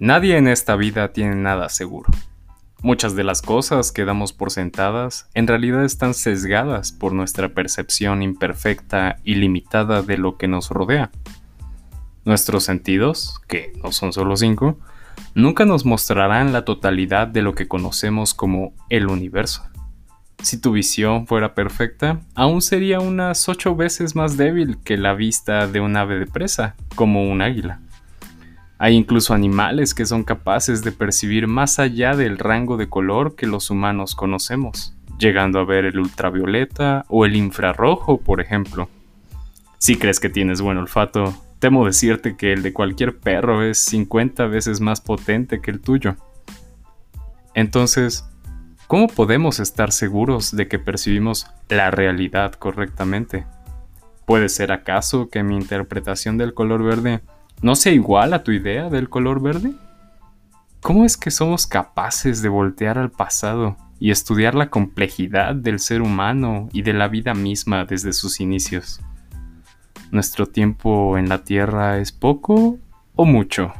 Nadie en esta vida tiene nada seguro. Muchas de las cosas que damos por sentadas en realidad están sesgadas por nuestra percepción imperfecta y limitada de lo que nos rodea. Nuestros sentidos, que no son solo cinco, nunca nos mostrarán la totalidad de lo que conocemos como el universo. Si tu visión fuera perfecta, aún sería unas ocho veces más débil que la vista de un ave de presa, como un águila. Hay incluso animales que son capaces de percibir más allá del rango de color que los humanos conocemos, llegando a ver el ultravioleta o el infrarrojo, por ejemplo. Si crees que tienes buen olfato, temo decirte que el de cualquier perro es 50 veces más potente que el tuyo. Entonces, ¿cómo podemos estar seguros de que percibimos la realidad correctamente? ¿Puede ser acaso que mi interpretación del color verde no sea igual a tu idea del color verde? ¿Cómo es que somos capaces de voltear al pasado y estudiar la complejidad del ser humano y de la vida misma desde sus inicios? ¿Nuestro tiempo en la Tierra es poco o mucho?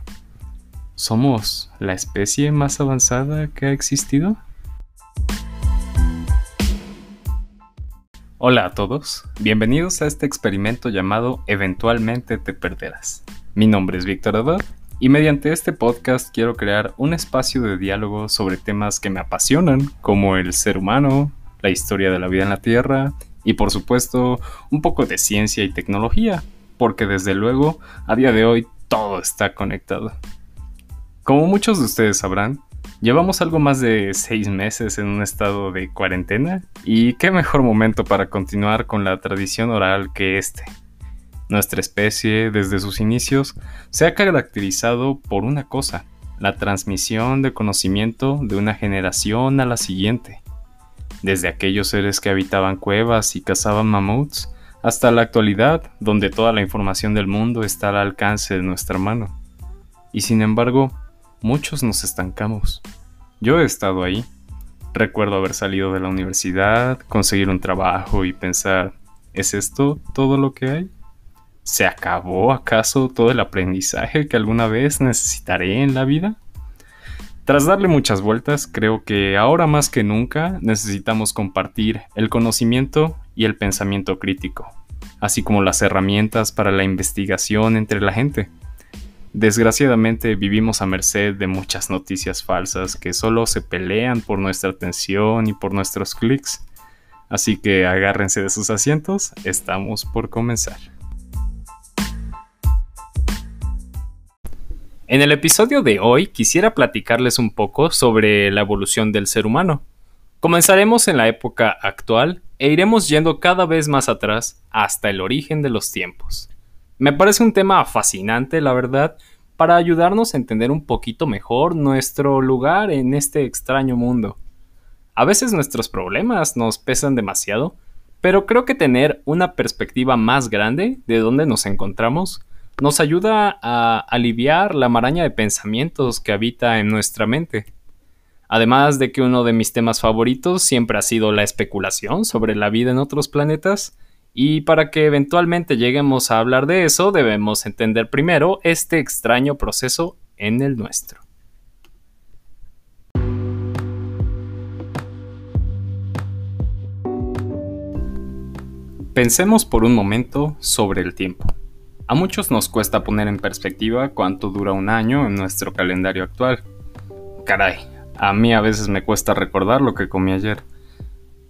¿Somos la especie más avanzada que ha existido? Hola a todos, bienvenidos a este experimento llamado Eventualmente te perderás. Mi nombre es Víctor Abad y mediante este podcast quiero crear un espacio de diálogo sobre temas que me apasionan, como el ser humano, la historia de la vida en la Tierra y por supuesto un poco de ciencia y tecnología, porque desde luego a día de hoy todo está conectado. Como muchos de ustedes sabrán, llevamos algo más de seis meses en un estado de cuarentena y qué mejor momento para continuar con la tradición oral que este nuestra especie, desde sus inicios, se ha caracterizado por una cosa, la transmisión de conocimiento de una generación a la siguiente. Desde aquellos seres que habitaban cuevas y cazaban mamuts, hasta la actualidad, donde toda la información del mundo está al alcance de nuestra mano. Y sin embargo, muchos nos estancamos. Yo he estado ahí. Recuerdo haber salido de la universidad, conseguir un trabajo y pensar, ¿es esto todo lo que hay? ¿Se acabó acaso todo el aprendizaje que alguna vez necesitaré en la vida? Tras darle muchas vueltas, creo que ahora más que nunca necesitamos compartir el conocimiento y el pensamiento crítico, así como las herramientas para la investigación entre la gente. Desgraciadamente vivimos a merced de muchas noticias falsas que solo se pelean por nuestra atención y por nuestros clics. Así que agárrense de sus asientos, estamos por comenzar. En el episodio de hoy quisiera platicarles un poco sobre la evolución del ser humano. Comenzaremos en la época actual e iremos yendo cada vez más atrás hasta el origen de los tiempos. Me parece un tema fascinante, la verdad, para ayudarnos a entender un poquito mejor nuestro lugar en este extraño mundo. A veces nuestros problemas nos pesan demasiado, pero creo que tener una perspectiva más grande de dónde nos encontramos nos ayuda a aliviar la maraña de pensamientos que habita en nuestra mente. Además de que uno de mis temas favoritos siempre ha sido la especulación sobre la vida en otros planetas, y para que eventualmente lleguemos a hablar de eso debemos entender primero este extraño proceso en el nuestro. Pensemos por un momento sobre el tiempo. A muchos nos cuesta poner en perspectiva cuánto dura un año en nuestro calendario actual. Caray, a mí a veces me cuesta recordar lo que comí ayer.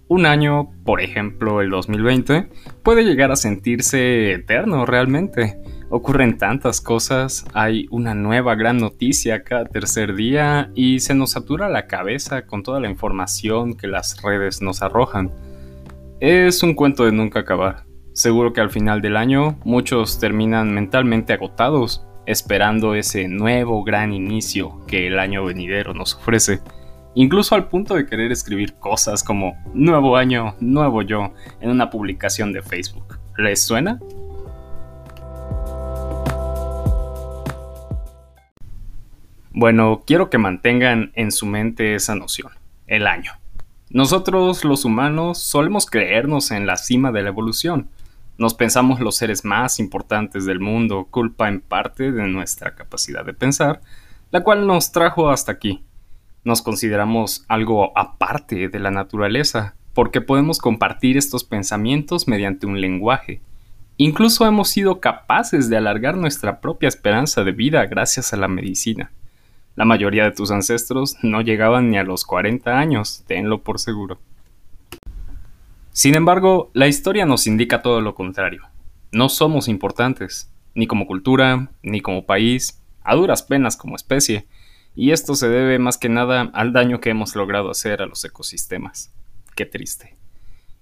Un año, por ejemplo el 2020, puede llegar a sentirse eterno realmente. Ocurren tantas cosas, hay una nueva gran noticia cada tercer día y se nos satura la cabeza con toda la información que las redes nos arrojan. Es un cuento de nunca acabar. Seguro que al final del año muchos terminan mentalmente agotados, esperando ese nuevo gran inicio que el año venidero nos ofrece, incluso al punto de querer escribir cosas como nuevo año, nuevo yo en una publicación de Facebook. ¿Les suena? Bueno, quiero que mantengan en su mente esa noción, el año. Nosotros los humanos solemos creernos en la cima de la evolución, nos pensamos los seres más importantes del mundo, culpa en parte de nuestra capacidad de pensar, la cual nos trajo hasta aquí. Nos consideramos algo aparte de la naturaleza, porque podemos compartir estos pensamientos mediante un lenguaje. Incluso hemos sido capaces de alargar nuestra propia esperanza de vida gracias a la medicina. La mayoría de tus ancestros no llegaban ni a los 40 años, tenlo por seguro. Sin embargo, la historia nos indica todo lo contrario. No somos importantes, ni como cultura, ni como país, a duras penas como especie, y esto se debe más que nada al daño que hemos logrado hacer a los ecosistemas. Qué triste.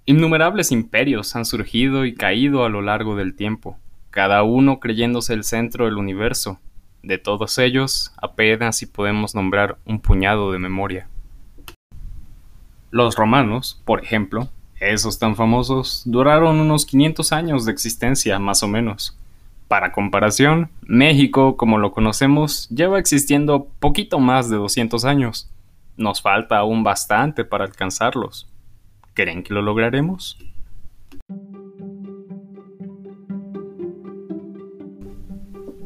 Innumerables imperios han surgido y caído a lo largo del tiempo, cada uno creyéndose el centro del universo. De todos ellos, apenas si podemos nombrar un puñado de memoria. Los romanos, por ejemplo, esos tan famosos, duraron unos 500 años de existencia, más o menos. Para comparación, México, como lo conocemos, lleva existiendo poquito más de 200 años. Nos falta aún bastante para alcanzarlos. ¿Creen que lo lograremos?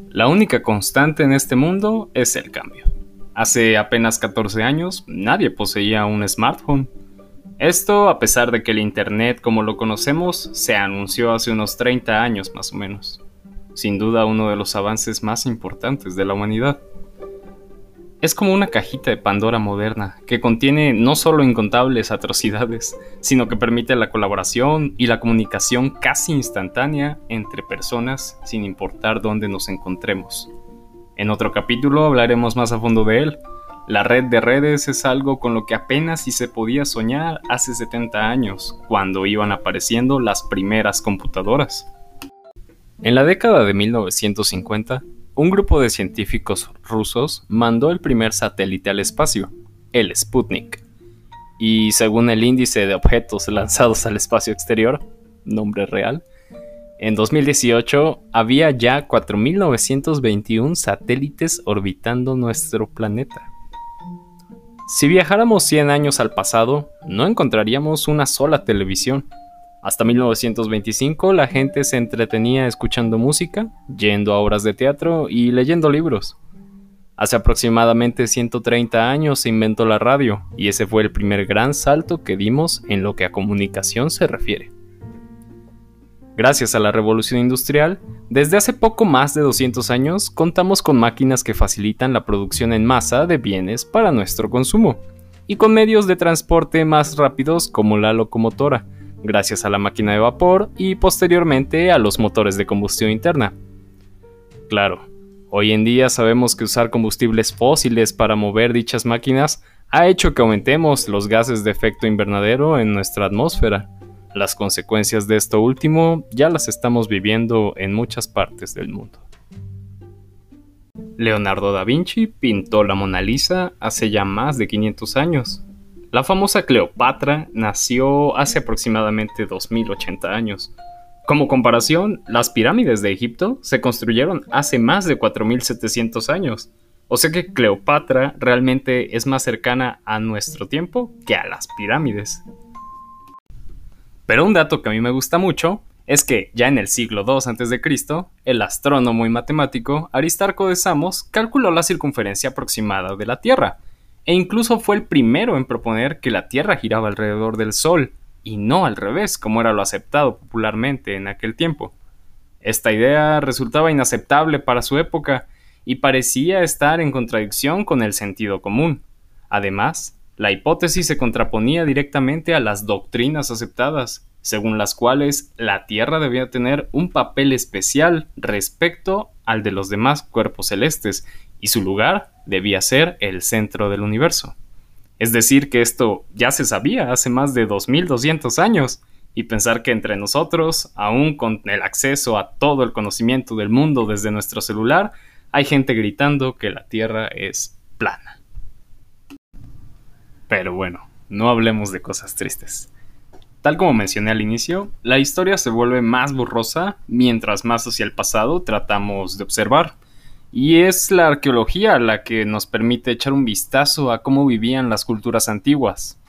La única constante en este mundo es el cambio. Hace apenas 14 años nadie poseía un smartphone. Esto a pesar de que el Internet como lo conocemos se anunció hace unos 30 años más o menos. Sin duda uno de los avances más importantes de la humanidad. Es como una cajita de Pandora moderna, que contiene no solo incontables atrocidades, sino que permite la colaboración y la comunicación casi instantánea entre personas sin importar dónde nos encontremos. En otro capítulo hablaremos más a fondo de él. La red de redes es algo con lo que apenas si se podía soñar hace 70 años, cuando iban apareciendo las primeras computadoras. En la década de 1950, un grupo de científicos rusos mandó el primer satélite al espacio, el Sputnik. Y según el índice de objetos lanzados al espacio exterior, nombre real, en 2018 había ya 4.921 satélites orbitando nuestro planeta. Si viajáramos 100 años al pasado, no encontraríamos una sola televisión, hasta 1925 la gente se entretenía escuchando música, yendo a obras de teatro y leyendo libros. Hace aproximadamente 130 años se inventó la radio y ese fue el primer gran salto que dimos en lo que a comunicación se refiere. Gracias a la revolución industrial, desde hace poco más de 200 años contamos con máquinas que facilitan la producción en masa de bienes para nuestro consumo, y con medios de transporte más rápidos como la locomotora, gracias a la máquina de vapor y posteriormente a los motores de combustión interna. Claro, hoy en día sabemos que usar combustibles fósiles para mover dichas máquinas ha hecho que aumentemos los gases de efecto invernadero en nuestra atmósfera. Las consecuencias de esto último ya las estamos viviendo en muchas partes del mundo. Leonardo da Vinci pintó la Mona Lisa hace ya más de 500 años, la famosa Cleopatra nació hace aproximadamente 2080 años. Como comparación, las pirámides de Egipto se construyeron hace más de 4700 años. O sea que Cleopatra realmente es más cercana a nuestro tiempo que a las pirámides. Pero un dato que a mí me gusta mucho es que ya en el siglo II a.C., el astrónomo y matemático Aristarco de Samos calculó la circunferencia aproximada de la Tierra, e incluso fue el primero en proponer que la Tierra giraba alrededor del Sol, y no al revés, como era lo aceptado popularmente en aquel tiempo. Esta idea resultaba inaceptable para su época y parecía estar en contradicción con el sentido común. Además, la hipótesis se contraponía directamente a las doctrinas aceptadas, según las cuales la Tierra debía tener un papel especial respecto al de los demás cuerpos celestes y su lugar debía ser el centro del universo. Es decir, que esto ya se sabía hace más de 2200 años, y pensar que entre nosotros, aún con el acceso a todo el conocimiento del mundo desde nuestro celular, hay gente gritando que la Tierra es plana. Pero bueno, no hablemos de cosas tristes. Tal como mencioné al inicio, la historia se vuelve más borrosa mientras más hacia el pasado tratamos de observar. Y es la arqueología la que nos permite echar un vistazo a cómo vivían las culturas antiguas.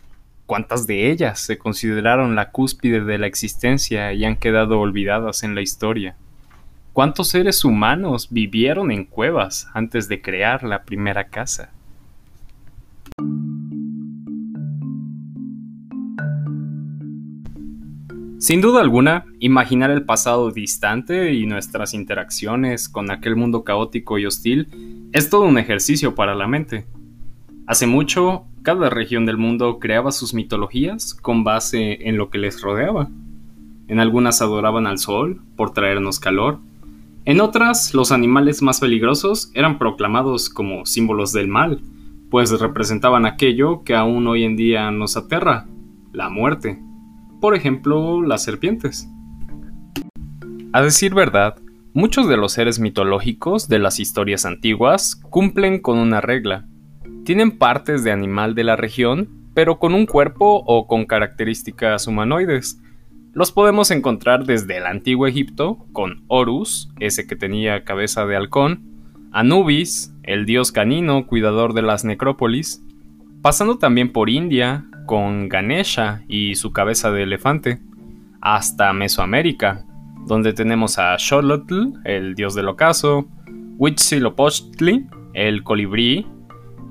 ¿Cuántas de ellas se consideraron la cúspide de la existencia y han quedado olvidadas en la historia? ¿Cuántos seres humanos vivieron en cuevas antes de crear la primera casa? Sin duda alguna, imaginar el pasado distante y nuestras interacciones con aquel mundo caótico y hostil es todo un ejercicio para la mente. Hace mucho, cada región del mundo creaba sus mitologías con base en lo que les rodeaba. En algunas adoraban al sol por traernos calor, en otras, los animales más peligrosos eran proclamados como símbolos del mal, pues representaban aquello que aún hoy en día nos aterra, la muerte. Por ejemplo, las serpientes. A decir verdad, muchos de los seres mitológicos de las historias antiguas cumplen con una regla. Tienen partes de animal de la región, pero con un cuerpo o con características humanoides, los podemos encontrar desde el antiguo Egipto, con Horus, ese que tenía cabeza de halcón, Anubis, el dios canino cuidador de las necrópolis, pasando también por India, con Ganesha y su cabeza de elefante, hasta Mesoamérica, donde tenemos a Xolotl, el dios del ocaso, Huitzilopochtli, el colibrí,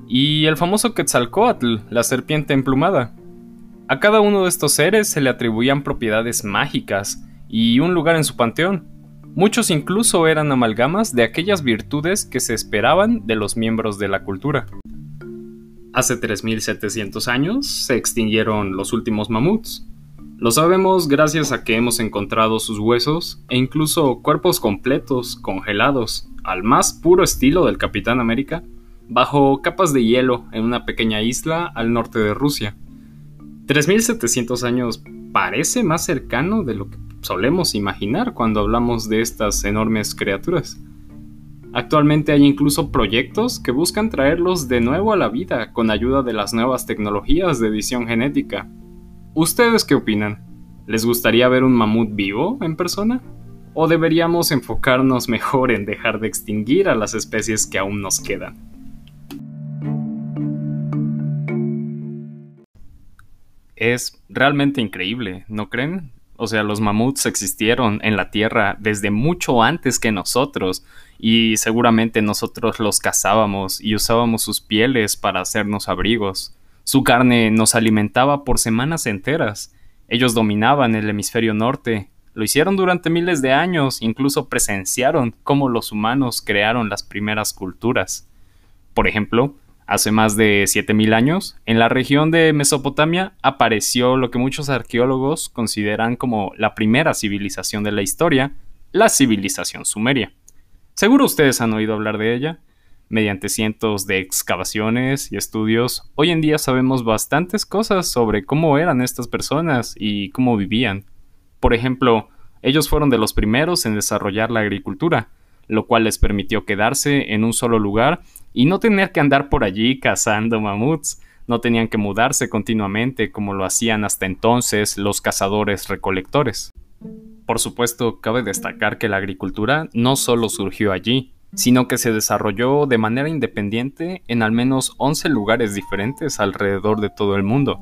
y el famoso Quetzalcoatl, la serpiente emplumada. A cada uno de estos seres se le atribuían propiedades mágicas y un lugar en su panteón. Muchos incluso eran amalgamas de aquellas virtudes que se esperaban de los miembros de la cultura. Hace 3.700 años se extinguieron los últimos mamuts. Lo sabemos gracias a que hemos encontrado sus huesos e incluso cuerpos completos, congelados, al más puro estilo del Capitán América, bajo capas de hielo en una pequeña isla al norte de Rusia. 3700 años parece más cercano de lo que solemos imaginar cuando hablamos de estas enormes criaturas. Actualmente hay incluso proyectos que buscan traerlos de nuevo a la vida con ayuda de las nuevas tecnologías de edición genética. ¿Ustedes qué opinan? ¿Les gustaría ver un mamut vivo en persona? ¿O deberíamos enfocarnos mejor en dejar de extinguir a las especies que aún nos quedan? es realmente increíble, ¿no creen? O sea, los mamuts existieron en la Tierra desde mucho antes que nosotros y seguramente nosotros los cazábamos y usábamos sus pieles para hacernos abrigos. Su carne nos alimentaba por semanas enteras. Ellos dominaban el hemisferio norte. Lo hicieron durante miles de años, incluso presenciaron cómo los humanos crearon las primeras culturas. Por ejemplo, Hace más de 7.000 años, en la región de Mesopotamia apareció lo que muchos arqueólogos consideran como la primera civilización de la historia, la civilización sumeria. Seguro ustedes han oído hablar de ella. Mediante cientos de excavaciones y estudios, hoy en día sabemos bastantes cosas sobre cómo eran estas personas y cómo vivían. Por ejemplo, ellos fueron de los primeros en desarrollar la agricultura, lo cual les permitió quedarse en un solo lugar y no tener que andar por allí cazando mamuts. No tenían que mudarse continuamente como lo hacían hasta entonces los cazadores recolectores. Por supuesto, cabe destacar que la agricultura no solo surgió allí, sino que se desarrolló de manera independiente en al menos 11 lugares diferentes alrededor de todo el mundo.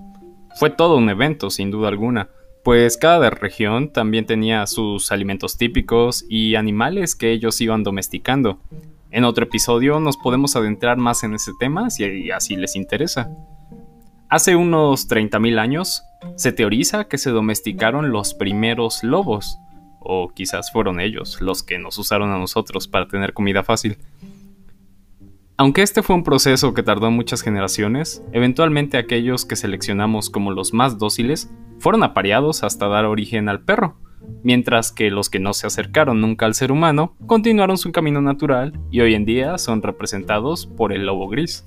Fue todo un evento, sin duda alguna, pues cada región también tenía sus alimentos típicos y animales que ellos iban domesticando. En otro episodio nos podemos adentrar más en ese tema si así les interesa. Hace unos 30.000 años, se teoriza que se domesticaron los primeros lobos, o quizás fueron ellos los que nos usaron a nosotros para tener comida fácil. Aunque este fue un proceso que tardó muchas generaciones, eventualmente aquellos que seleccionamos como los más dóciles fueron apareados hasta dar origen al perro, mientras que los que no se acercaron nunca al ser humano continuaron su camino natural y hoy en día son representados por el lobo gris.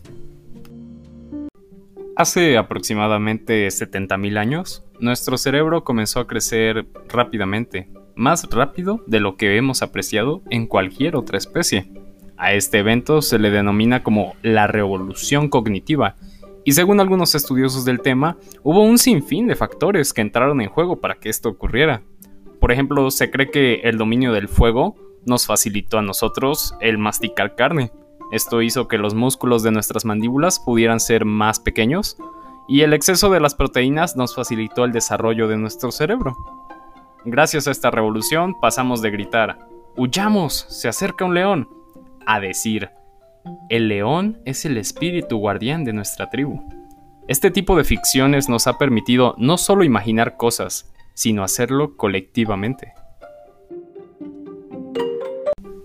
Hace aproximadamente 70.000 años, nuestro cerebro comenzó a crecer rápidamente, más rápido de lo que hemos apreciado en cualquier otra especie. A este evento se le denomina como la revolución cognitiva, y según algunos estudiosos del tema, hubo un sinfín de factores que entraron en juego para que esto ocurriera. Por ejemplo, se cree que el dominio del fuego nos facilitó a nosotros el masticar carne. Esto hizo que los músculos de nuestras mandíbulas pudieran ser más pequeños, y el exceso de las proteínas nos facilitó el desarrollo de nuestro cerebro. Gracias a esta revolución pasamos de gritar huyamos, se acerca un león, a decir, el león es el espíritu guardián de nuestra tribu. Este tipo de ficciones nos ha permitido no solo imaginar cosas, sino hacerlo colectivamente.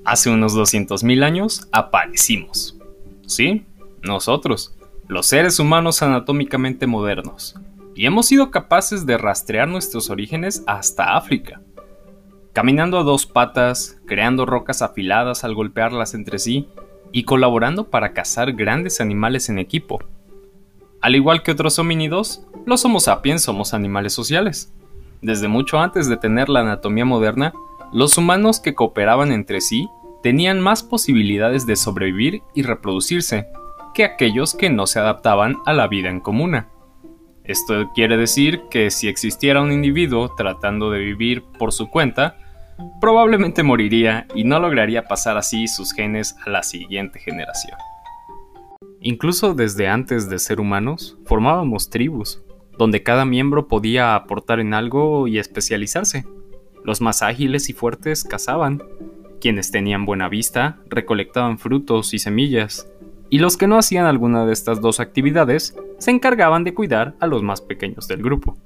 Hace unos 200.000 años aparecimos. ¿Sí? Nosotros, los seres humanos anatómicamente modernos. Y hemos sido capaces de rastrear nuestros orígenes hasta África. Caminando a dos patas, creando rocas afiladas al golpearlas entre sí y colaborando para cazar grandes animales en equipo. Al igual que otros homínidos, los Homo sapiens somos animales sociales. Desde mucho antes de tener la anatomía moderna, los humanos que cooperaban entre sí tenían más posibilidades de sobrevivir y reproducirse que aquellos que no se adaptaban a la vida en comuna. Esto quiere decir que si existiera un individuo tratando de vivir por su cuenta, probablemente moriría y no lograría pasar así sus genes a la siguiente generación. Incluso desde antes de ser humanos, formábamos tribus, donde cada miembro podía aportar en algo y especializarse. Los más ágiles y fuertes cazaban, quienes tenían buena vista recolectaban frutos y semillas, y los que no hacían alguna de estas dos actividades se encargaban de cuidar a los más pequeños del grupo.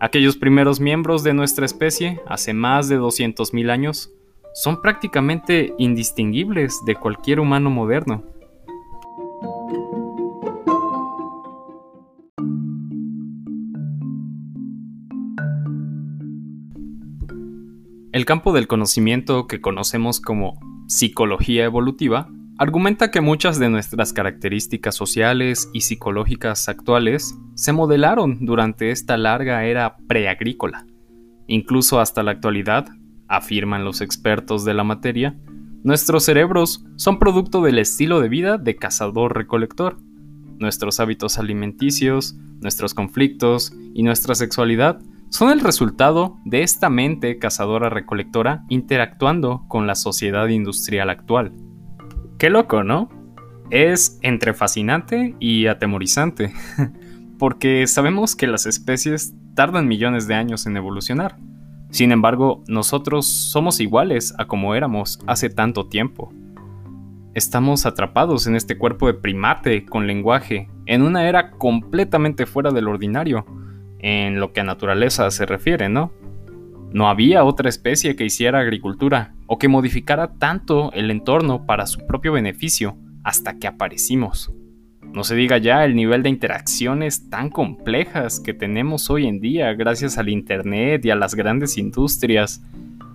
Aquellos primeros miembros de nuestra especie, hace más de 200.000 años, son prácticamente indistinguibles de cualquier humano moderno. El campo del conocimiento que conocemos como psicología evolutiva argumenta que muchas de nuestras características sociales y psicológicas actuales se modelaron durante esta larga era preagrícola. Incluso hasta la actualidad, afirman los expertos de la materia, nuestros cerebros son producto del estilo de vida de cazador-recolector. Nuestros hábitos alimenticios, nuestros conflictos y nuestra sexualidad son el resultado de esta mente cazadora-recolectora interactuando con la sociedad industrial actual. Qué loco, ¿no? Es entre fascinante y atemorizante, porque sabemos que las especies tardan millones de años en evolucionar. Sin embargo, nosotros somos iguales a como éramos hace tanto tiempo. Estamos atrapados en este cuerpo de primate con lenguaje, en una era completamente fuera del ordinario, en lo que a naturaleza se refiere, ¿no? No había otra especie que hiciera agricultura o que modificara tanto el entorno para su propio beneficio hasta que aparecimos. No se diga ya el nivel de interacciones tan complejas que tenemos hoy en día gracias al Internet y a las grandes industrias.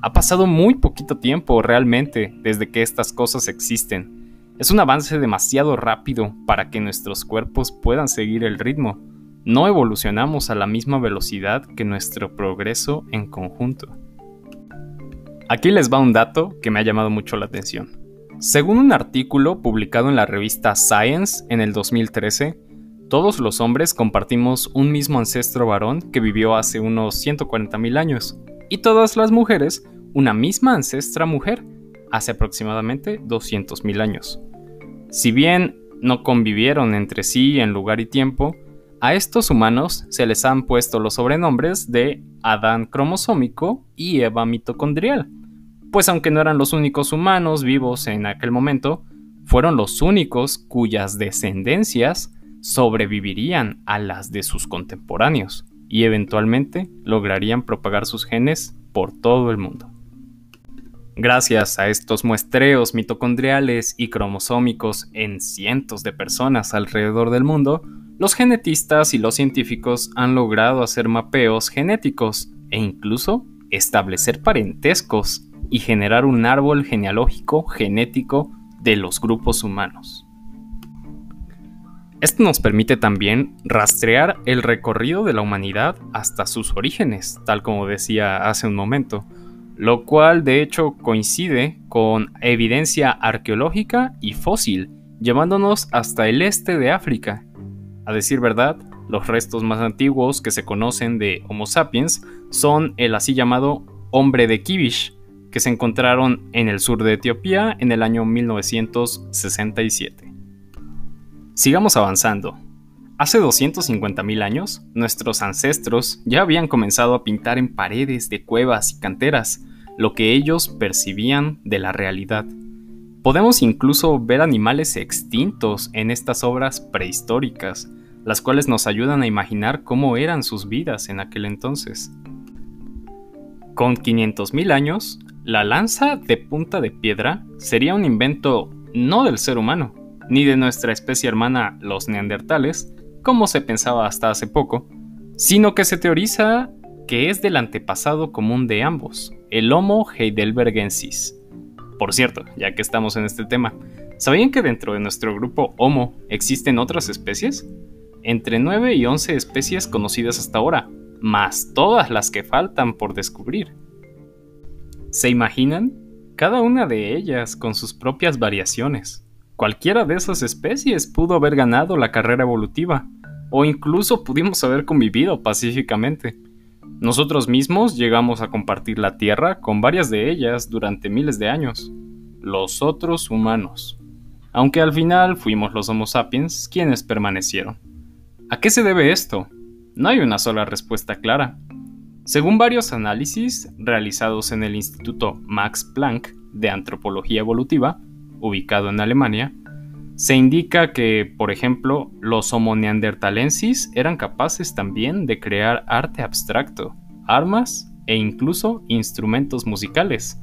Ha pasado muy poquito tiempo realmente desde que estas cosas existen. Es un avance demasiado rápido para que nuestros cuerpos puedan seguir el ritmo no evolucionamos a la misma velocidad que nuestro progreso en conjunto. Aquí les va un dato que me ha llamado mucho la atención. Según un artículo publicado en la revista Science en el 2013, todos los hombres compartimos un mismo ancestro varón que vivió hace unos 140.000 años, y todas las mujeres una misma ancestra mujer hace aproximadamente 200.000 años. Si bien no convivieron entre sí en lugar y tiempo, a estos humanos se les han puesto los sobrenombres de Adán cromosómico y Eva mitocondrial, pues aunque no eran los únicos humanos vivos en aquel momento, fueron los únicos cuyas descendencias sobrevivirían a las de sus contemporáneos y eventualmente lograrían propagar sus genes por todo el mundo. Gracias a estos muestreos mitocondriales y cromosómicos en cientos de personas alrededor del mundo, los genetistas y los científicos han logrado hacer mapeos genéticos e incluso establecer parentescos y generar un árbol genealógico genético de los grupos humanos. Esto nos permite también rastrear el recorrido de la humanidad hasta sus orígenes, tal como decía hace un momento, lo cual de hecho coincide con evidencia arqueológica y fósil, llevándonos hasta el este de África, a decir verdad, los restos más antiguos que se conocen de Homo sapiens son el así llamado hombre de Kibish, que se encontraron en el sur de Etiopía en el año 1967. Sigamos avanzando. Hace 250.000 años, nuestros ancestros ya habían comenzado a pintar en paredes de cuevas y canteras, lo que ellos percibían de la realidad. Podemos incluso ver animales extintos en estas obras prehistóricas, las cuales nos ayudan a imaginar cómo eran sus vidas en aquel entonces. Con 500.000 años, la lanza de punta de piedra sería un invento no del ser humano, ni de nuestra especie hermana los neandertales, como se pensaba hasta hace poco, sino que se teoriza que es del antepasado común de ambos, el Homo heidelbergensis, por cierto, ya que estamos en este tema, ¿sabían que dentro de nuestro grupo Homo existen otras especies? Entre 9 y 11 especies conocidas hasta ahora, más todas las que faltan por descubrir. ¿Se imaginan? Cada una de ellas con sus propias variaciones. Cualquiera de esas especies pudo haber ganado la carrera evolutiva, o incluso pudimos haber convivido pacíficamente. Nosotros mismos llegamos a compartir la Tierra con varias de ellas durante miles de años, los otros humanos, aunque al final fuimos los Homo sapiens quienes permanecieron. ¿A qué se debe esto? No hay una sola respuesta clara. Según varios análisis realizados en el Instituto Max Planck de Antropología Evolutiva, ubicado en Alemania, se indica que, por ejemplo, los Homo neanderthalensis eran capaces también de crear arte abstracto, armas e incluso instrumentos musicales.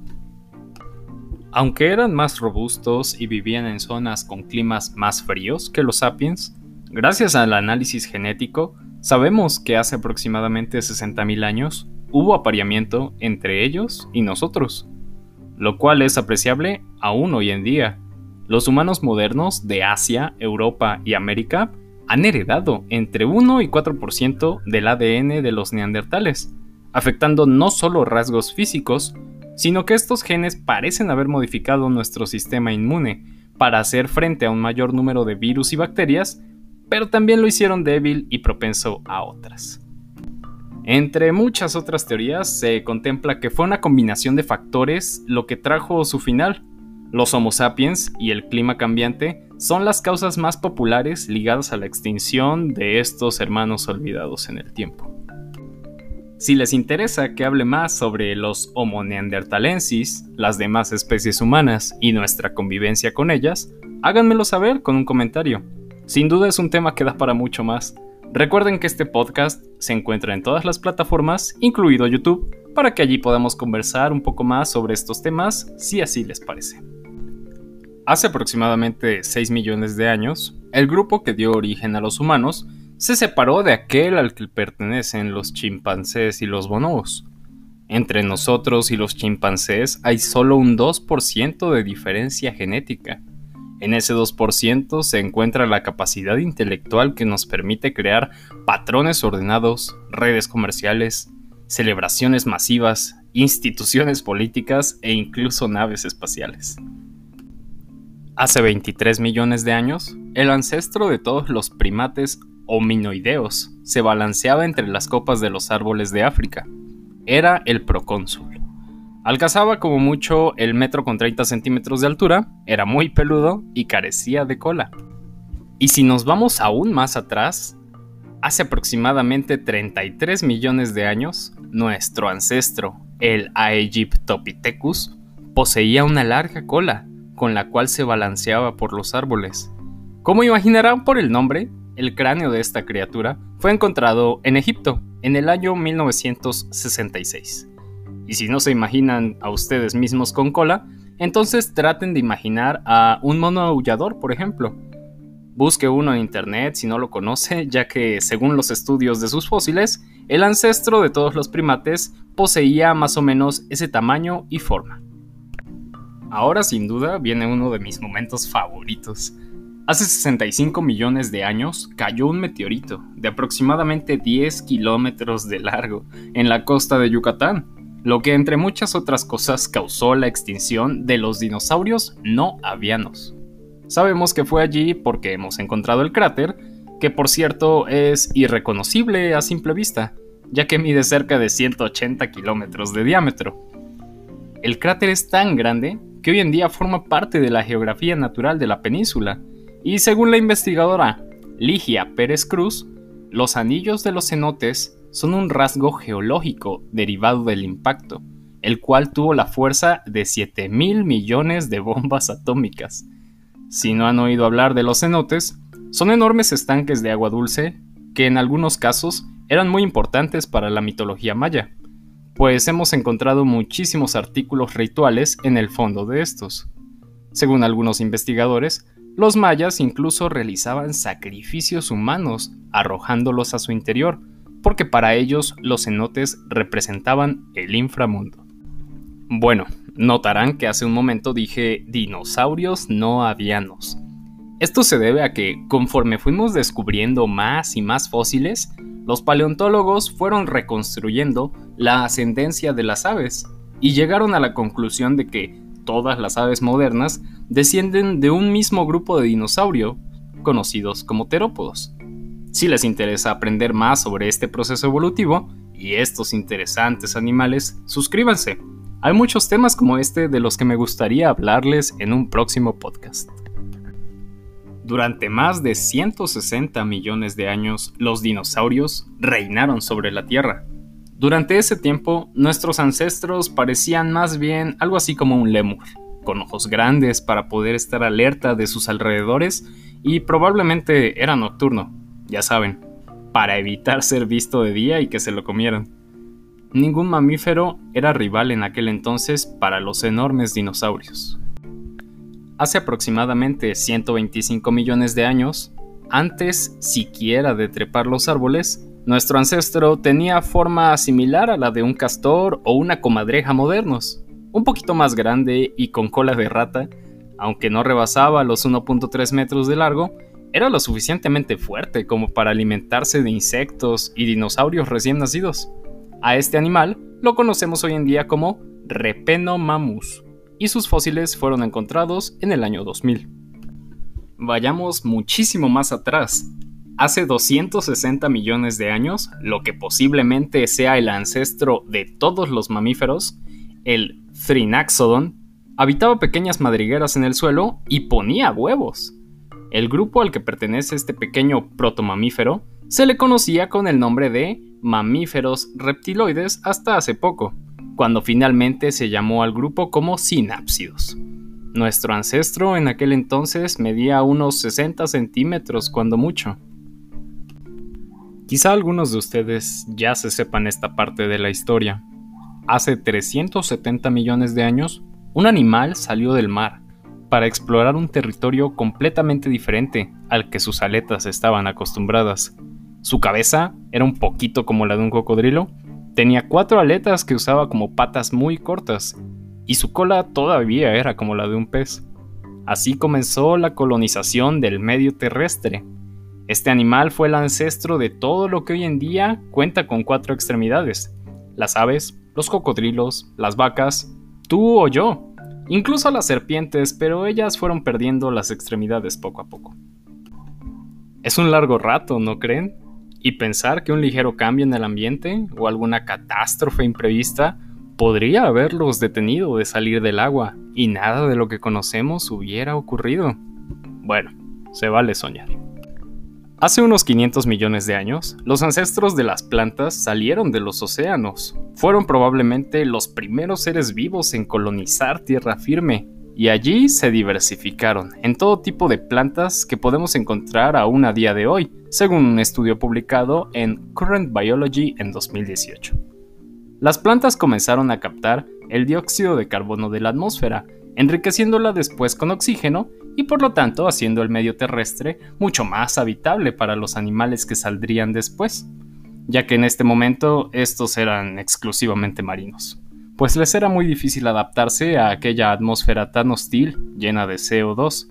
Aunque eran más robustos y vivían en zonas con climas más fríos que los sapiens, gracias al análisis genético, sabemos que hace aproximadamente 60.000 años hubo apareamiento entre ellos y nosotros, lo cual es apreciable aún hoy en día, los humanos modernos de Asia, Europa y América han heredado entre 1 y 4% del ADN de los neandertales, afectando no solo rasgos físicos, sino que estos genes parecen haber modificado nuestro sistema inmune para hacer frente a un mayor número de virus y bacterias, pero también lo hicieron débil y propenso a otras. Entre muchas otras teorías, se contempla que fue una combinación de factores lo que trajo su final, los Homo sapiens y el clima cambiante son las causas más populares ligadas a la extinción de estos hermanos olvidados en el tiempo. Si les interesa que hable más sobre los Homo neanderthalensis, las demás especies humanas y nuestra convivencia con ellas, háganmelo saber con un comentario. Sin duda es un tema que da para mucho más. Recuerden que este podcast se encuentra en todas las plataformas, incluido YouTube, para que allí podamos conversar un poco más sobre estos temas si así les parece. Hace aproximadamente 6 millones de años, el grupo que dio origen a los humanos se separó de aquel al que pertenecen los chimpancés y los bonobos. Entre nosotros y los chimpancés hay solo un 2% de diferencia genética. En ese 2% se encuentra la capacidad intelectual que nos permite crear patrones ordenados, redes comerciales, celebraciones masivas, instituciones políticas e incluso naves espaciales. Hace 23 millones de años, el ancestro de todos los primates hominoideos se balanceaba entre las copas de los árboles de África. Era el procónsul. Alcanzaba como mucho el metro con 30 centímetros de altura, era muy peludo y carecía de cola. Y si nos vamos aún más atrás, hace aproximadamente 33 millones de años, nuestro ancestro, el Aegyptopithecus, poseía una larga cola con la cual se balanceaba por los árboles. Como imaginarán por el nombre, el cráneo de esta criatura fue encontrado en Egipto en el año 1966. Y si no se imaginan a ustedes mismos con cola, entonces traten de imaginar a un mono aullador, por ejemplo. Busque uno en internet si no lo conoce, ya que según los estudios de sus fósiles, el ancestro de todos los primates poseía más o menos ese tamaño y forma. Ahora sin duda viene uno de mis momentos favoritos. Hace 65 millones de años cayó un meteorito de aproximadamente 10 kilómetros de largo en la costa de Yucatán, lo que entre muchas otras cosas causó la extinción de los dinosaurios no avianos. Sabemos que fue allí porque hemos encontrado el cráter, que por cierto es irreconocible a simple vista, ya que mide cerca de 180 kilómetros de diámetro. El cráter es tan grande que hoy en día forma parte de la geografía natural de la península, y según la investigadora Ligia Pérez Cruz, los anillos de los cenotes son un rasgo geológico derivado del impacto, el cual tuvo la fuerza de 7 mil millones de bombas atómicas. Si no han oído hablar de los cenotes, son enormes estanques de agua dulce que en algunos casos eran muy importantes para la mitología maya, pues hemos encontrado muchísimos artículos rituales en el fondo de estos. Según algunos investigadores, los mayas incluso realizaban sacrificios humanos arrojándolos a su interior, porque para ellos los cenotes representaban el inframundo. Bueno, notarán que hace un momento dije dinosaurios no avianos. Esto se debe a que, conforme fuimos descubriendo más y más fósiles, los paleontólogos fueron reconstruyendo la ascendencia de las aves y llegaron a la conclusión de que todas las aves modernas descienden de un mismo grupo de dinosaurio, conocidos como terópodos. Si les interesa aprender más sobre este proceso evolutivo y estos interesantes animales, suscríbanse. Hay muchos temas como este de los que me gustaría hablarles en un próximo podcast. Durante más de 160 millones de años, los dinosaurios reinaron sobre la Tierra. Durante ese tiempo, nuestros ancestros parecían más bien algo así como un lemur, con ojos grandes para poder estar alerta de sus alrededores y probablemente era nocturno, ya saben, para evitar ser visto de día y que se lo comieran. Ningún mamífero era rival en aquel entonces para los enormes dinosaurios. Hace aproximadamente 125 millones de años, antes siquiera de trepar los árboles, nuestro ancestro tenía forma similar a la de un castor o una comadreja modernos, un poquito más grande y con cola de rata, aunque no rebasaba los 1.3 metros de largo, era lo suficientemente fuerte como para alimentarse de insectos y dinosaurios recién nacidos. A este animal lo conocemos hoy en día como Repenomamus, y sus fósiles fueron encontrados en el año 2000. Vayamos muchísimo más atrás. Hace 260 millones de años, lo que posiblemente sea el ancestro de todos los mamíferos, el Thrinaxodon, habitaba pequeñas madrigueras en el suelo y ponía huevos. El grupo al que pertenece este pequeño protomamífero se le conocía con el nombre de mamíferos reptiloides hasta hace poco, cuando finalmente se llamó al grupo como sinápsidos. Nuestro ancestro en aquel entonces medía unos 60 centímetros cuando mucho. Quizá algunos de ustedes ya se sepan esta parte de la historia. Hace 370 millones de años, un animal salió del mar para explorar un territorio completamente diferente al que sus aletas estaban acostumbradas. Su cabeza era un poquito como la de un cocodrilo, tenía cuatro aletas que usaba como patas muy cortas, y su cola todavía era como la de un pez. Así comenzó la colonización del medio terrestre. Este animal fue el ancestro de todo lo que hoy en día cuenta con cuatro extremidades. Las aves, los cocodrilos, las vacas, tú o yo, incluso las serpientes, pero ellas fueron perdiendo las extremidades poco a poco. Es un largo rato, ¿no creen? Y pensar que un ligero cambio en el ambiente o alguna catástrofe imprevista podría haberlos detenido de salir del agua y nada de lo que conocemos hubiera ocurrido. Bueno, se vale soñar. Hace unos 500 millones de años, los ancestros de las plantas salieron de los océanos. Fueron probablemente los primeros seres vivos en colonizar tierra firme, y allí se diversificaron en todo tipo de plantas que podemos encontrar aún a día de hoy, según un estudio publicado en Current Biology en 2018. Las plantas comenzaron a captar el dióxido de carbono de la atmósfera, enriqueciéndola después con oxígeno y por lo tanto haciendo el medio terrestre mucho más habitable para los animales que saldrían después, ya que en este momento estos eran exclusivamente marinos, pues les era muy difícil adaptarse a aquella atmósfera tan hostil llena de CO2.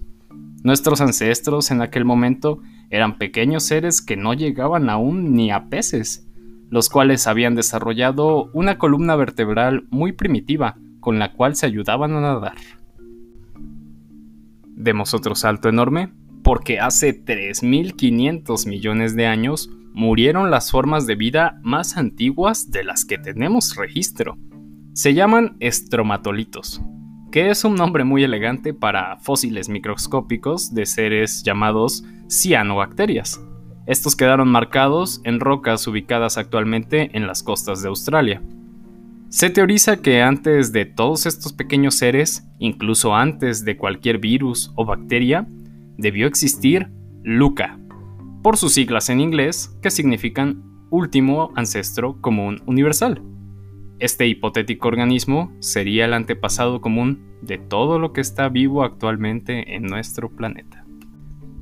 Nuestros ancestros en aquel momento eran pequeños seres que no llegaban aún ni a peces, los cuales habían desarrollado una columna vertebral muy primitiva con la cual se ayudaban a nadar. Demos otro salto enorme, porque hace 3.500 millones de años murieron las formas de vida más antiguas de las que tenemos registro. Se llaman estromatolitos, que es un nombre muy elegante para fósiles microscópicos de seres llamados cianobacterias. Estos quedaron marcados en rocas ubicadas actualmente en las costas de Australia. Se teoriza que antes de todos estos pequeños seres, incluso antes de cualquier virus o bacteria, debió existir Luca, por sus siglas en inglés que significan último ancestro común universal. Este hipotético organismo sería el antepasado común de todo lo que está vivo actualmente en nuestro planeta.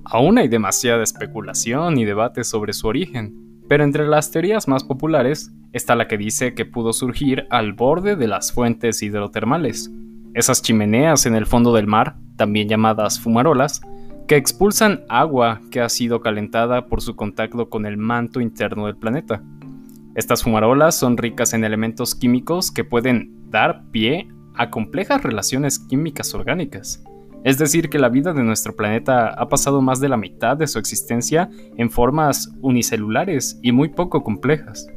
Aún hay demasiada especulación y debate sobre su origen, pero entre las teorías más populares está la que dice que pudo surgir al borde de las fuentes hidrotermales, esas chimeneas en el fondo del mar, también llamadas fumarolas, que expulsan agua que ha sido calentada por su contacto con el manto interno del planeta. Estas fumarolas son ricas en elementos químicos que pueden dar pie a complejas relaciones químicas orgánicas. Es decir, que la vida de nuestro planeta ha pasado más de la mitad de su existencia en formas unicelulares y muy poco complejas.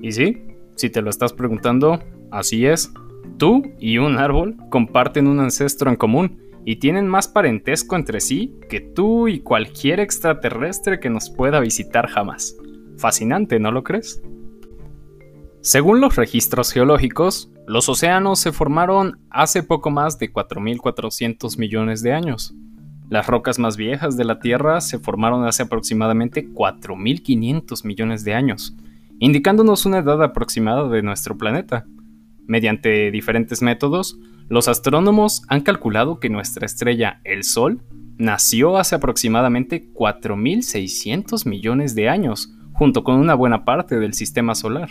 Y sí, si te lo estás preguntando, así es. Tú y un árbol comparten un ancestro en común y tienen más parentesco entre sí que tú y cualquier extraterrestre que nos pueda visitar jamás. Fascinante, ¿no lo crees? Según los registros geológicos, los océanos se formaron hace poco más de 4.400 millones de años. Las rocas más viejas de la Tierra se formaron hace aproximadamente 4.500 millones de años, indicándonos una edad aproximada de nuestro planeta. Mediante diferentes métodos, los astrónomos han calculado que nuestra estrella, el Sol, nació hace aproximadamente 4.600 millones de años, junto con una buena parte del sistema solar.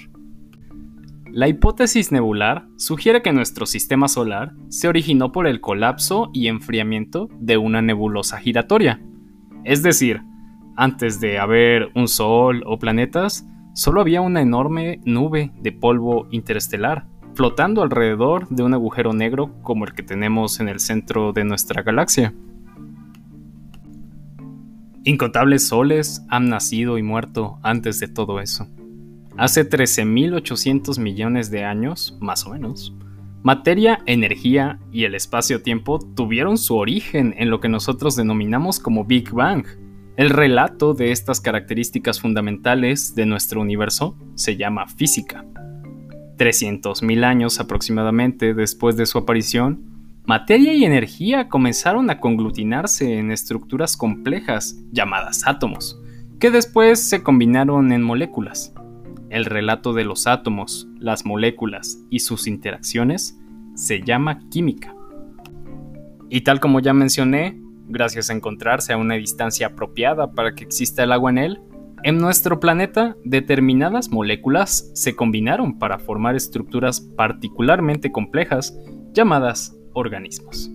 La hipótesis nebular sugiere que nuestro sistema solar se originó por el colapso y enfriamiento de una nebulosa giratoria. Es decir, antes de haber un Sol o planetas, solo había una enorme nube de polvo interestelar flotando alrededor de un agujero negro como el que tenemos en el centro de nuestra galaxia. Incontables soles han nacido y muerto antes de todo eso. Hace 13.800 millones de años, más o menos, materia, energía y el espacio-tiempo tuvieron su origen en lo que nosotros denominamos como Big Bang. El relato de estas características fundamentales de nuestro universo se llama física. 300.000 años aproximadamente después de su aparición, materia y energía comenzaron a conglutinarse en estructuras complejas llamadas átomos, que después se combinaron en moléculas. El relato de los átomos, las moléculas y sus interacciones se llama química. Y tal como ya mencioné, gracias a encontrarse a una distancia apropiada para que exista el agua en él, en nuestro planeta determinadas moléculas se combinaron para formar estructuras particularmente complejas llamadas organismos.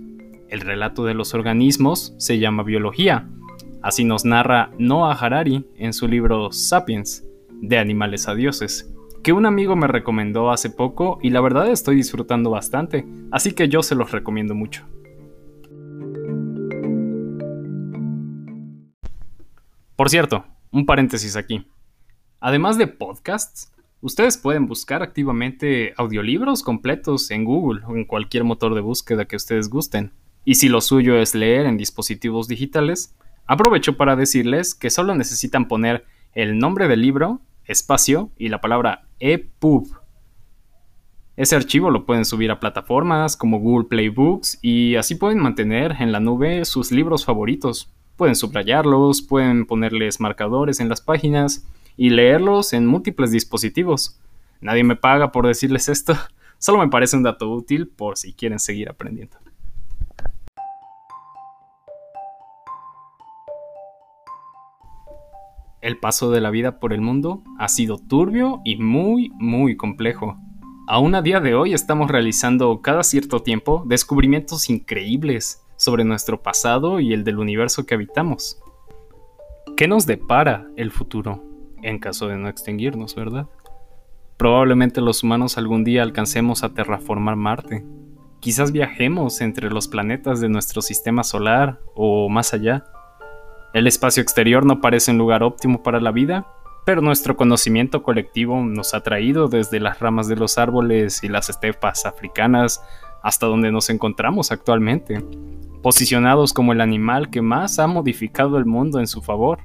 El relato de los organismos se llama biología, así nos narra Noah Harari en su libro Sapiens, de animales a dioses, que un amigo me recomendó hace poco y la verdad estoy disfrutando bastante, así que yo se los recomiendo mucho. Por cierto, un paréntesis aquí. Además de podcasts, ustedes pueden buscar activamente audiolibros completos en Google o en cualquier motor de búsqueda que ustedes gusten. Y si lo suyo es leer en dispositivos digitales, aprovecho para decirles que solo necesitan poner el nombre del libro espacio y la palabra EPUB. Ese archivo lo pueden subir a plataformas como Google Play Books y así pueden mantener en la nube sus libros favoritos. Pueden subrayarlos, pueden ponerles marcadores en las páginas y leerlos en múltiples dispositivos. Nadie me paga por decirles esto, solo me parece un dato útil por si quieren seguir aprendiendo. El paso de la vida por el mundo ha sido turbio y muy, muy complejo. Aún a día de hoy estamos realizando cada cierto tiempo descubrimientos increíbles sobre nuestro pasado y el del universo que habitamos. ¿Qué nos depara el futuro en caso de no extinguirnos, verdad? Probablemente los humanos algún día alcancemos a terraformar Marte. Quizás viajemos entre los planetas de nuestro sistema solar o más allá. El espacio exterior no parece un lugar óptimo para la vida, pero nuestro conocimiento colectivo nos ha traído desde las ramas de los árboles y las estepas africanas hasta donde nos encontramos actualmente, posicionados como el animal que más ha modificado el mundo en su favor.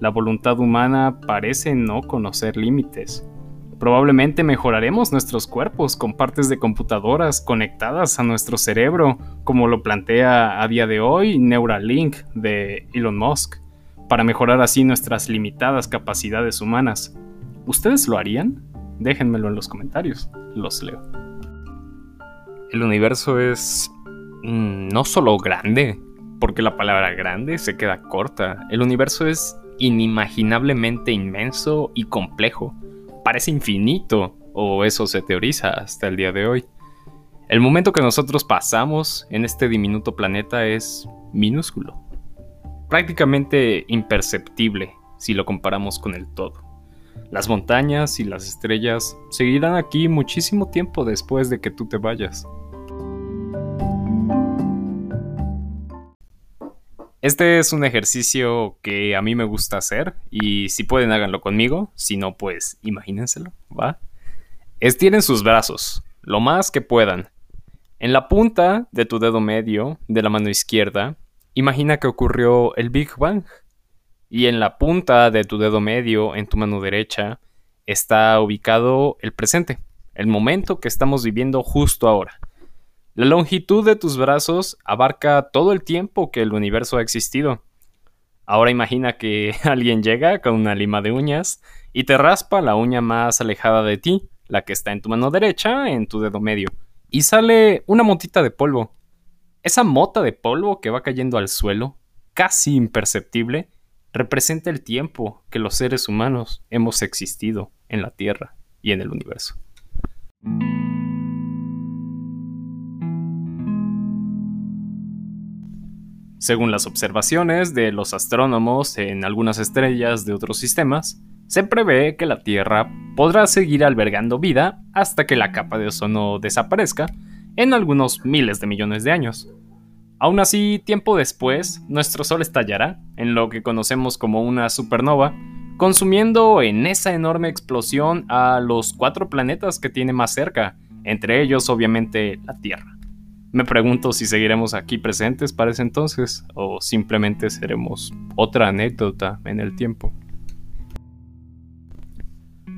La voluntad humana parece no conocer límites. Probablemente mejoraremos nuestros cuerpos con partes de computadoras conectadas a nuestro cerebro, como lo plantea a día de hoy Neuralink de Elon Musk, para mejorar así nuestras limitadas capacidades humanas. ¿Ustedes lo harían? Déjenmelo en los comentarios, los leo. El universo es mm, no solo grande, porque la palabra grande se queda corta. El universo es inimaginablemente inmenso y complejo. Parece infinito, o eso se teoriza hasta el día de hoy. El momento que nosotros pasamos en este diminuto planeta es minúsculo, prácticamente imperceptible si lo comparamos con el todo. Las montañas y las estrellas seguirán aquí muchísimo tiempo después de que tú te vayas. Este es un ejercicio que a mí me gusta hacer y si pueden háganlo conmigo, si no pues imagínenselo, ¿va? Estiren sus brazos, lo más que puedan. En la punta de tu dedo medio de la mano izquierda, imagina que ocurrió el Big Bang. Y en la punta de tu dedo medio, en tu mano derecha, está ubicado el presente, el momento que estamos viviendo justo ahora. La longitud de tus brazos abarca todo el tiempo que el universo ha existido. Ahora imagina que alguien llega con una lima de uñas y te raspa la uña más alejada de ti, la que está en tu mano derecha, en tu dedo medio, y sale una motita de polvo. Esa mota de polvo que va cayendo al suelo, casi imperceptible, representa el tiempo que los seres humanos hemos existido en la Tierra y en el universo. Según las observaciones de los astrónomos en algunas estrellas de otros sistemas, se prevé que la Tierra podrá seguir albergando vida hasta que la capa de ozono desaparezca en algunos miles de millones de años. Aún así, tiempo después, nuestro Sol estallará en lo que conocemos como una supernova, consumiendo en esa enorme explosión a los cuatro planetas que tiene más cerca, entre ellos obviamente la Tierra. Me pregunto si seguiremos aquí presentes para ese entonces o simplemente seremos otra anécdota en el tiempo.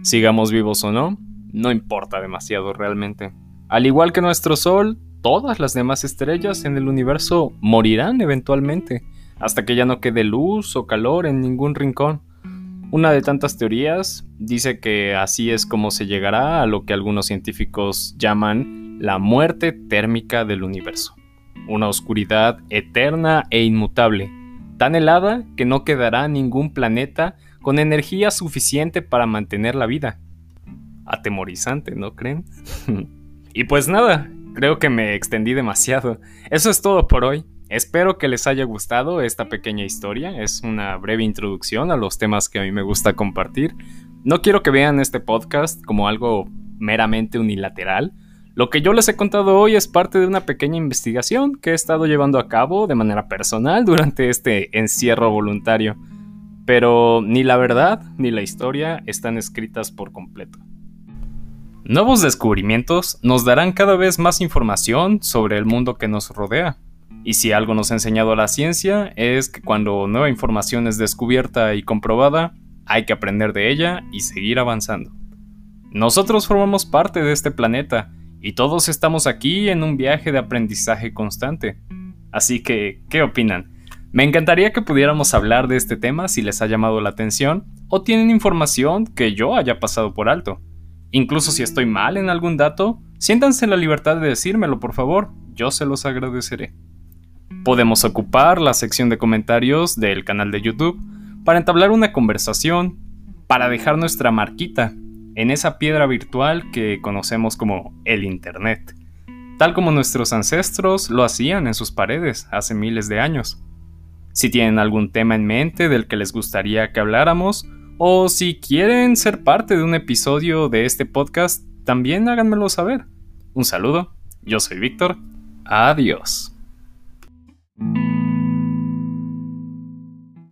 Sigamos vivos o no, no importa demasiado realmente. Al igual que nuestro Sol, todas las demás estrellas en el universo morirán eventualmente, hasta que ya no quede luz o calor en ningún rincón. Una de tantas teorías dice que así es como se llegará a lo que algunos científicos llaman la muerte térmica del universo, una oscuridad eterna e inmutable, tan helada que no quedará ningún planeta con energía suficiente para mantener la vida. Atemorizante, ¿no creen? y pues nada, creo que me extendí demasiado. Eso es todo por hoy. Espero que les haya gustado esta pequeña historia. Es una breve introducción a los temas que a mí me gusta compartir. No quiero que vean este podcast como algo meramente unilateral lo que yo les he contado hoy es parte de una pequeña investigación que he estado llevando a cabo de manera personal durante este encierro voluntario. Pero ni la verdad ni la historia están escritas por completo. Nuevos descubrimientos nos darán cada vez más información sobre el mundo que nos rodea. Y si algo nos ha enseñado la ciencia es que cuando nueva información es descubierta y comprobada, hay que aprender de ella y seguir avanzando. Nosotros formamos parte de este planeta y todos estamos aquí en un viaje de aprendizaje constante. Así que, ¿qué opinan? Me encantaría que pudiéramos hablar de este tema si les ha llamado la atención o tienen información que yo haya pasado por alto. Incluso si estoy mal en algún dato, siéntanse en la libertad de decírmelo, por favor, yo se los agradeceré. Podemos ocupar la sección de comentarios del canal de YouTube para entablar una conversación, para dejar nuestra marquita en esa piedra virtual que conocemos como el Internet, tal como nuestros ancestros lo hacían en sus paredes hace miles de años. Si tienen algún tema en mente del que les gustaría que habláramos, o si quieren ser parte de un episodio de este podcast, también háganmelo saber. Un saludo, yo soy Víctor, adiós.